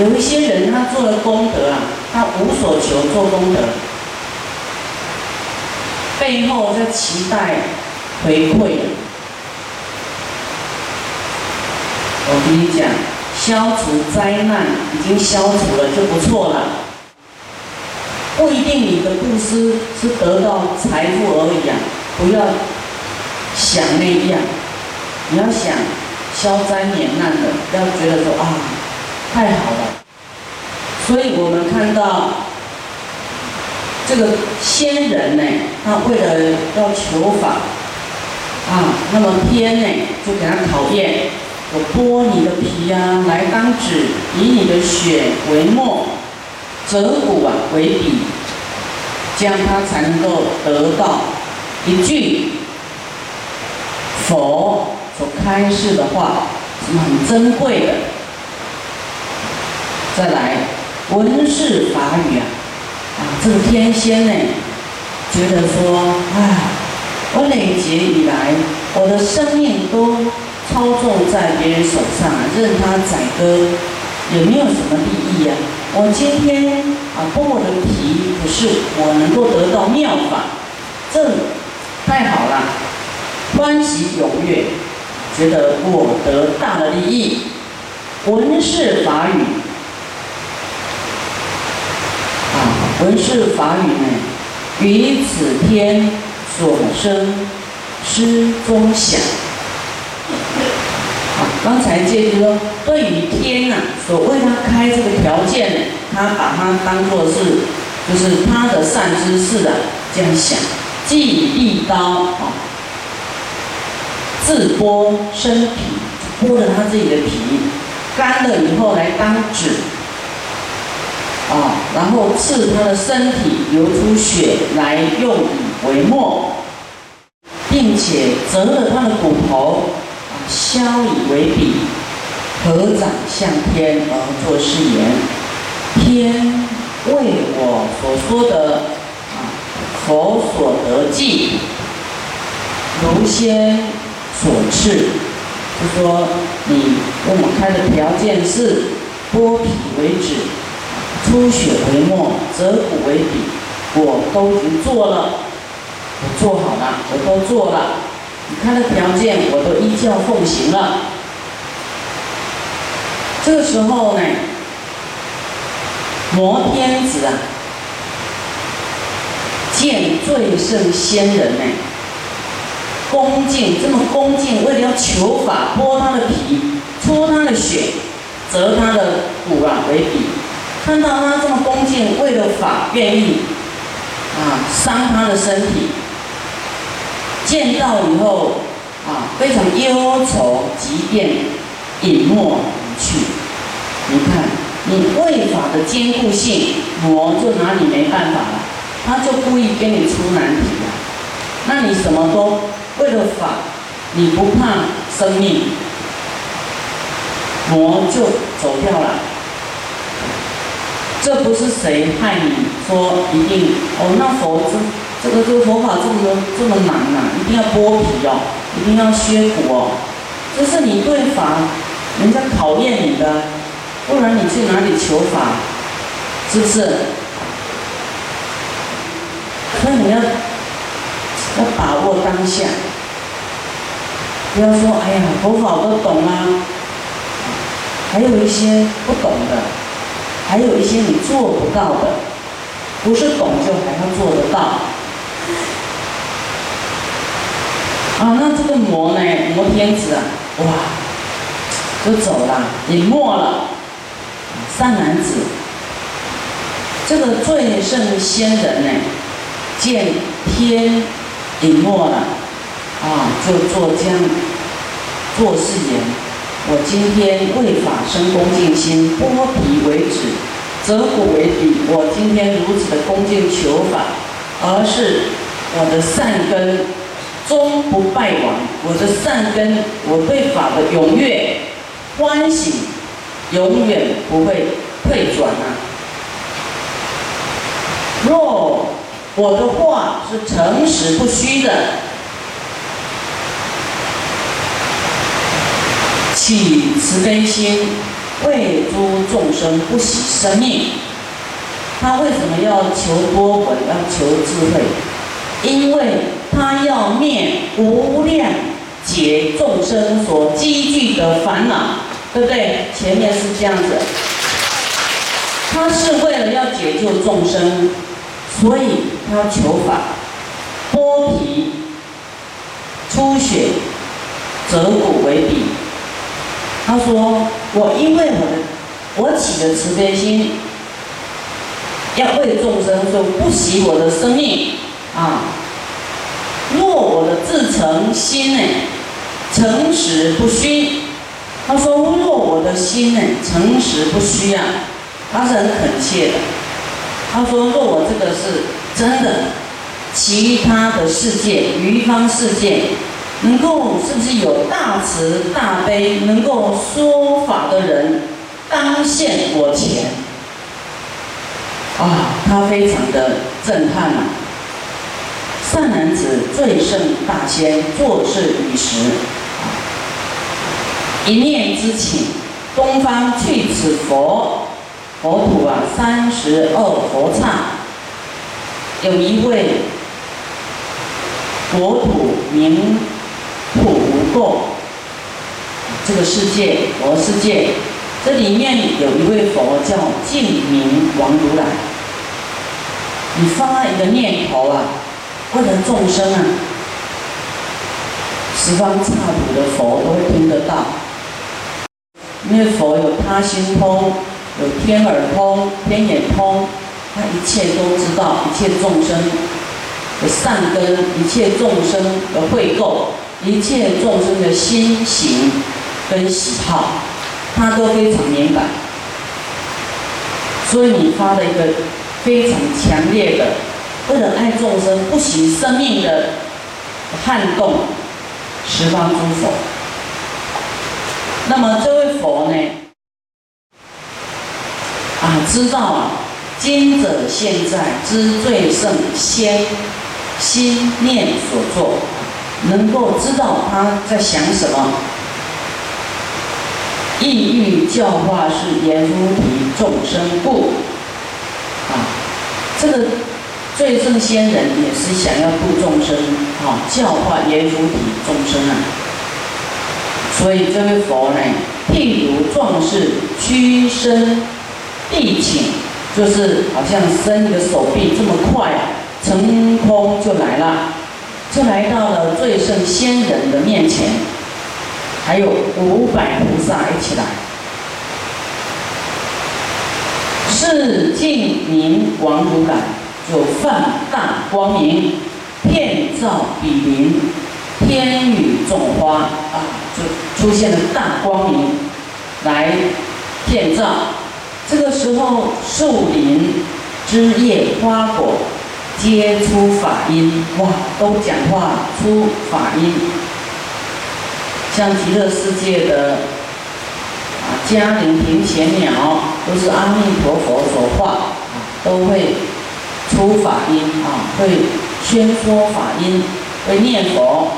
有一些人他做了功德啊，他无所求做功德，背后在期待回馈。我跟你讲，消除灾难已经消除了就不错了，不一定你的布施是得到财富而已啊，不要想那样，你要想消灾免难的，不要觉得说啊，太好了。所以我们看到这个仙人呢，他为了要求法啊，那么天呢就给他考验，我剥你的皮啊来当纸，以你的血为墨，折骨啊为笔，这样他才能够得到一句佛所开示的话，是很珍贵的。再来。闻是法语啊，啊，这个天仙呢，觉得说，啊，我累劫以来，我的生命都操纵在别人手上，任他宰割，也没有什么利益啊。我今天啊剥我的皮，可是我能够得到妙法，这太好了，欢喜踊跃，觉得我得大的利益。闻是法语。文是法语呢，于此天所生师中想。刚才介就说，对于天呐，所为他开这个条件呢，他把它当做是，就是他的善知识啊，这样想，既利刀啊，自剥身皮，剥了他自己的皮，干了以后来当纸。啊，然后刺他的身体，流出血来用以为墨，并且折了他的骨头，啊，削以为笔，合掌向天而作誓言：天为我所说的啊，佛所得记，如先所赐，就说你跟我开的条件是剥皮为止。出血为墨，折骨为笔，我都已经做了，我做好了，我都做了。你看的条件，我都依教奉行了。这个时候呢，摩天子啊，见最胜仙人呢，恭敬这么恭敬，为了要求法，剥他的皮，搓他的血，折他的骨啊为笔。看到他这么恭敬，为了法愿意啊伤他的身体，见到以后啊非常忧愁，即便隐没而去。你看，你为法的坚固性，魔就拿你没办法了，他就故意给你出难题了。那你什么都为了法，你不怕生命，魔就走掉了。这不是谁害你说一定哦？那佛这这个这个佛法这么这么难呐？一定要剥皮哦，一定要削骨哦。这是你对法，人家考验你的，不然你去哪里求法？是不是？所以你要要把握当下，不要说哎呀，佛法我都懂啊，还有一些不懂的。还有一些你做不到的，不是懂就还要做得到。啊，那这个魔呢？魔天子啊，哇，就走了，隐没了。善男子，这个最胜仙人呢，见天隐没了，啊，就做这样做誓言。我今天为法生恭敬心，剥皮为止，折骨为底。我今天如此的恭敬求法，而是我的善根终不败亡。我的善根，我对法的踊跃欢喜，永远不会退转啊！若我的话是诚实不虚的。起慈悲心，为诸众生，不惜生命。他为什么要求多闻，要求智慧？因为他要灭无量劫众生所积聚的烦恼，对不对？前面是这样子。他是为了要解救众生，所以他要求法，剥皮、出血、折骨为笔。他说：“我因为我的我起的慈悲心，要为众生，说不惜我的生命啊。若我的自诚心呢，诚实不虚。他说：若我的心呢，诚实不虚啊。”他是很恳切的。他说：“若我这个是真的，其他的世界、余方世界，能够是不是有大慈大悲、能够说法的人，当现我前？”啊，他非常的震撼啊！善男子最胜大仙，做事与时，一念之请，东方去此佛。佛土啊，三十二佛刹，有一位国土名普无垢，这个世界佛世界，这里面有一位佛叫净明王如来。你发一个念头啊，为了众生啊，十方刹土的佛都会听得到，因为佛有他心通。有天耳通、天眼通，他一切都知道，一切众生的善根，一切众生的慧垢，一切众生的心行跟喜好，他都非常敏感。所以你发了一个非常强烈的，为了爱众生不惜生命的撼动十方诸佛。那么这位佛呢？啊，知道啊，今者现在之最胜先心念所作，能够知道他在想什么。意欲教化是阎浮提众生故。啊，这个最胜仙人也是想要度众生，啊，教化阎浮提众生啊。所以这位佛呢，譬如壮士屈身。地请就是好像伸一个手臂这么快啊，腾空就来了，就来到了最胜仙人的面前，还有五百菩萨一起来。是净明王如来就放大光明，遍照比邻，天雨种花啊，就出现了大光明来遍照。这个时候，树林、枝叶、花果，皆出法音，哇，都讲话出法音。像极乐世界的啊，嘉陵平前鸟，都是阿弥陀佛所化，都会出法音啊，会宣说法音，会念佛。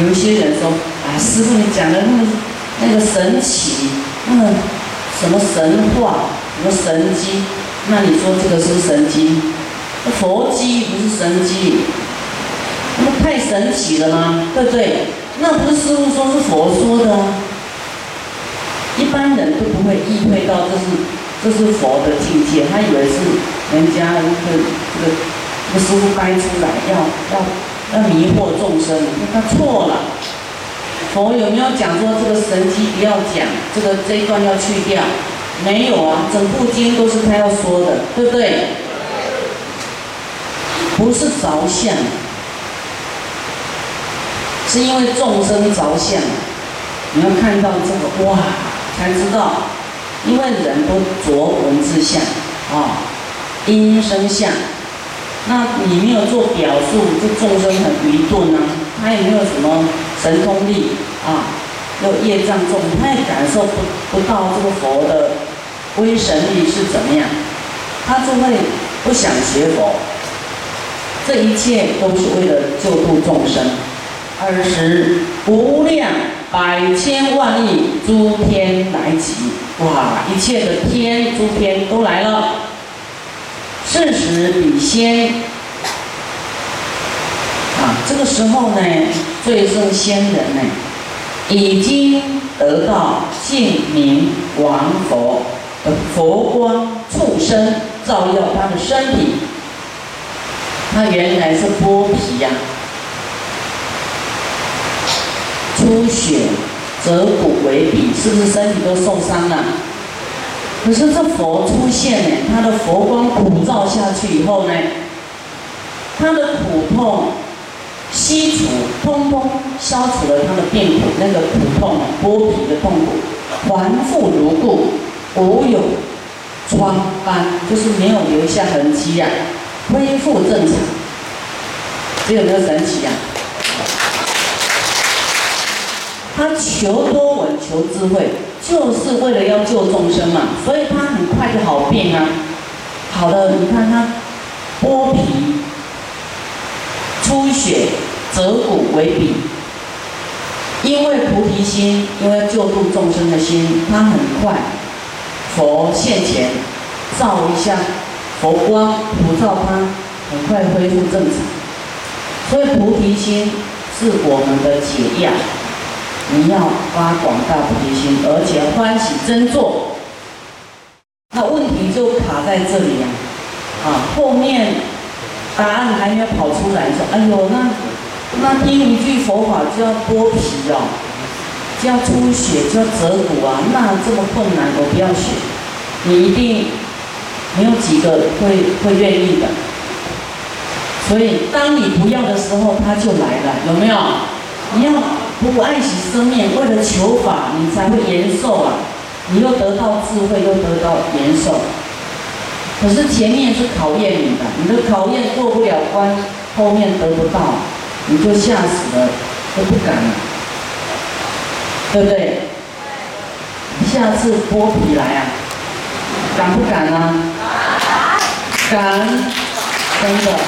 有一些人说，啊，师傅你讲的那么。那个神奇，那个什么神话，什么神机，那你说这个是神机？佛机不是神机，那不太神奇了吗？对不对？那不是师傅说是佛说的，一般人都不会意会到这是这是佛的境界，他以为是人家这个这个这个师傅掰出来要要要迷惑众生，那他错了。佛有没有讲说这个神机不要讲，这个这一段要去掉？没有啊，整部经都是他要说的，对不对？不是着相，是因为众生着相。你要看到这个哇，才知道，因为人都着文字相啊，音声相。那你没有做表述，这众生很愚钝啊，他也没有什么神通力。啊，又业障重，他也感受不不到这个佛的威神力是怎么样，他就会不想学佛。这一切都是为了救度众生，尔时无量百千万亿诸天来集，哇，一切的天诸天都来了。是时彼先，啊，这个时候呢，最圣仙人呢，已经得到净明王佛的佛光触身照耀他的身体，他原来是剥皮呀。出血、折骨为比，是不是身体都受伤了？可是这佛出现呢，他的佛光普照下去以后呢，他的苦痛悉除，通通消除了他的病苦，那个苦痛剥皮的痛苦，还复如故，无有疮斑，就是没有留下痕迹呀，恢复正常，这有没有神奇呀？他求多闻，求智慧，就是为了要救众生嘛，所以他很快就好病啊。好的，你看他剥皮、出血、折骨为比，因为菩提心，因为救度众生的心，它很快佛现前照一下佛光普照它，很快恢复正常。所以菩提心是我们的解药。你要发广大菩提心，而且欢喜真做。那问题就卡在这里呀，啊，后面答案还没有跑出来，说，哎呦，那那听一句佛法就要剥皮哦，就要出血，就要折骨啊，那这么困难，我不要学。你一定没有几个会会愿意的。所以，当你不要的时候，他就来了，有没有？你要。不爱惜生命，为了求法，你才会延寿啊！你又得到智慧，又得到延寿。可是前面是考验你的，你的考验过不了关，后面得不到，你就吓死了，都不敢了，对不对？下次剥皮来啊，敢不敢啊？敢，真的啊！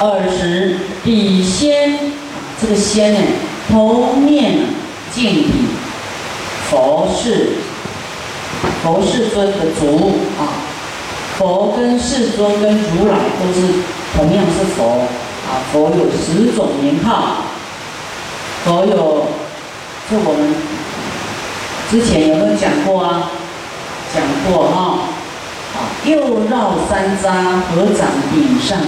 二十笔仙。这个仙呢，头面净体，佛是佛世尊的足啊，佛跟世尊跟如来都是同样是佛啊，佛有十种名号，佛有，就我们之前有没有讲过啊？讲过哈，啊，又绕三匝，合掌顶上。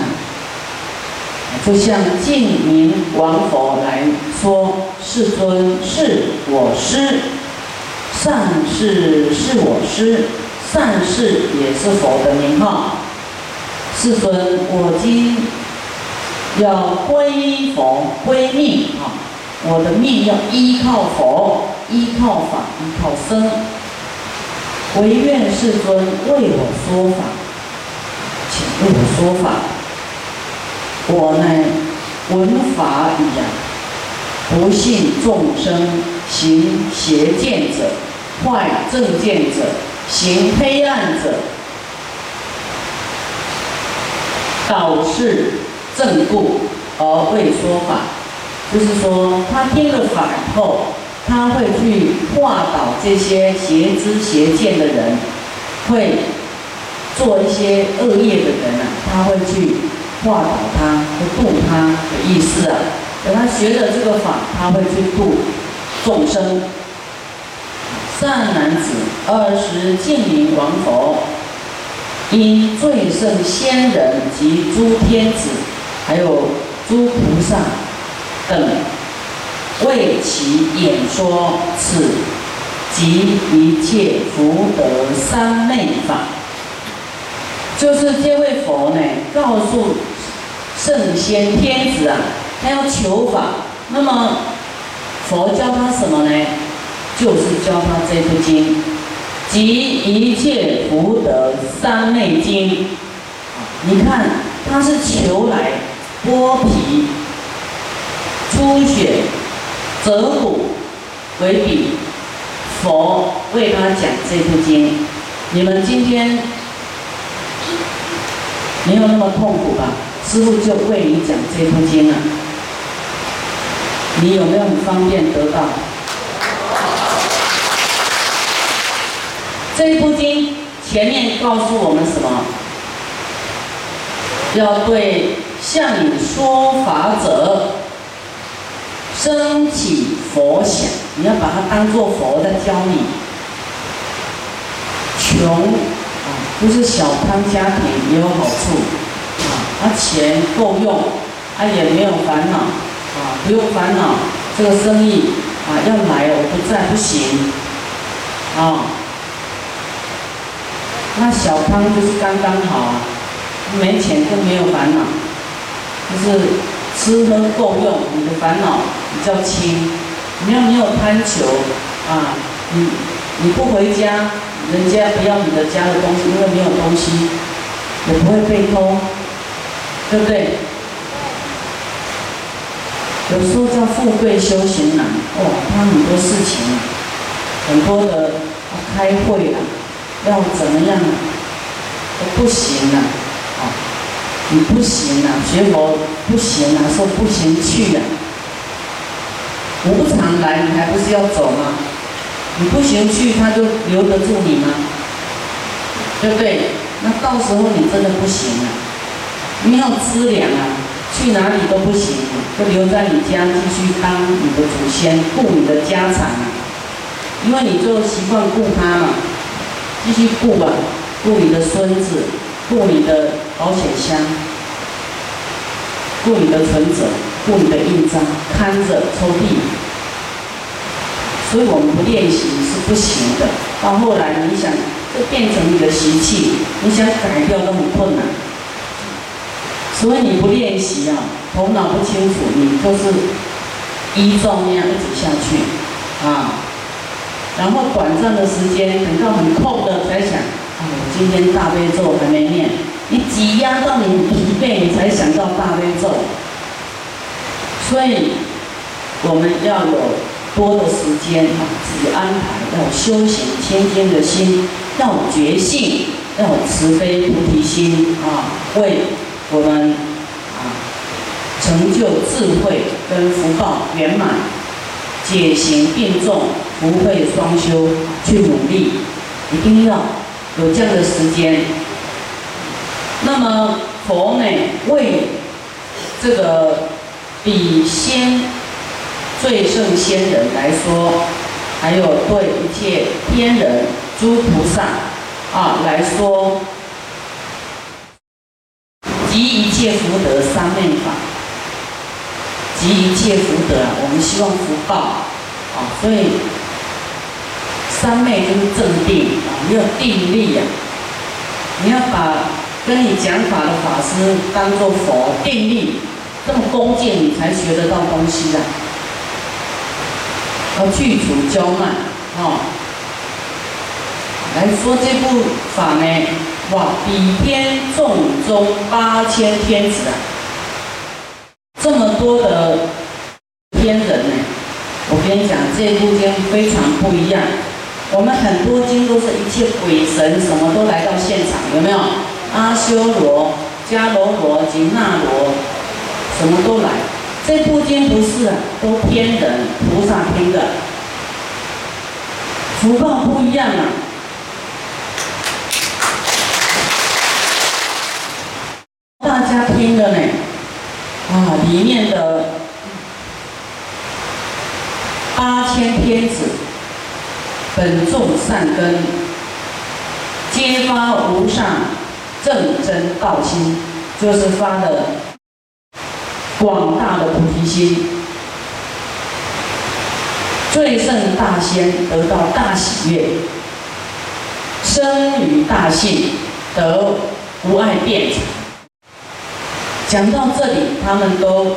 就像净明王佛来说：“世尊是我师，善事是我师，善事也是佛的名号。世尊，我今要归佛归命啊！我的命要依靠佛，依靠法，依靠僧。唯愿世尊为我说法，请为我说法。”我呢，闻法语啊，不信众生行邪见者，坏正见者，行黑暗者，导致正故而未说法。就是说，他听了法以后，他会去化导这些邪知邪见的人，会做一些恶业的人啊，他会去。化导他，会度他的意思啊。等他学了这个法，他会去度众生。善男子，二十净明王佛，因最胜仙人及诸天子，还有诸菩萨等，为其演说此及一切福德三昧法。就是这位佛呢，告诉。圣仙天子啊，他要求法，那么佛教他什么呢？就是教他这部经，即一切福德三昧经。你看，他是求来剥皮、出血、折骨为比，佛为他讲这部经。你们今天没有那么痛苦吧？师傅就为你讲这部经啊，你有没有很方便得到？这一部经前面告诉我们什么？要对向你说法者升起佛想，你要把它当做佛在教你。穷啊，不是小康家庭也有好处啊，他钱够用，他也没有烦恼啊，不用烦恼这个生意啊要来我不在不行啊。那小康就是刚刚好啊，没钱更没有烦恼，就是吃喝够用，你的烦恼比较轻。你要没有贪求啊，你你不回家，人家不要你的家的东西，因为没有东西，也不会被偷，对不对？有时候叫富贵修行难，哦，他很多事情，很多的开会啊。要怎么样？都不行了，啊，你不行了，学佛不行了，说不行去了，无常来，你还不是要走吗？你不行去，他就留得住你吗？对不对？那到时候你真的不行了，没有资粮啊，去哪里都不行，就留在你家继续当你的祖先，顾你的家产啊，因为你就习惯顾他嘛。继续顾啊，顾你的孙子，顾你的保险箱，顾你的存折，顾你的印章，看着抽屉。所以我们不练习是不行的。到后来你想，这变成你的习气，你想改掉都很困难。所以你不练习啊，头脑不清楚，你就是依照那样一直下去啊。然后短暂的时间，等到很空的才想，啊，我今天大悲咒还没念，你挤压到你疲惫，你才想到大悲咒。所以我们要有多的时间啊，自己安排，要修行谦谦的心，要觉性，要慈悲菩提心啊，为我们啊成就智慧跟福报圆满，解行并重。福慧双修，去努力，一定要有这样的时间。那么佛呢，为这个比仙、最胜仙人来说，还有对一切天人、诸菩萨啊来说，集一切福德三昧法，集一切福德，我们希望福报啊，所以。三昧就是正定啊，你要定力呀，你要把跟你讲法的法师当做佛，定力这么恭敬，你才学得到东西的。要去除骄慢，哦，来说这部法呢，哇，比天众中八千天子啊，这么多的天人呢，我跟你讲，这部经非常不一样。我们很多经都是一切鬼神什么都来到现场，有没有？阿修罗、迦罗罗、吉那罗，什么都来。这部经不是啊，都天人菩萨听的，福报不一样啊。大家听的呢，啊，里面的八千天子。本众善根，皆发无上正真道心，就是发的广大的菩提心。最胜大仙得到大喜悦，生于大幸，得无碍辩才。讲到这里，他们都。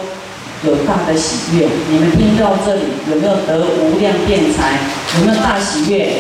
有大的喜悦，你们听到这里有没有得无量辩才？有没有大喜悦？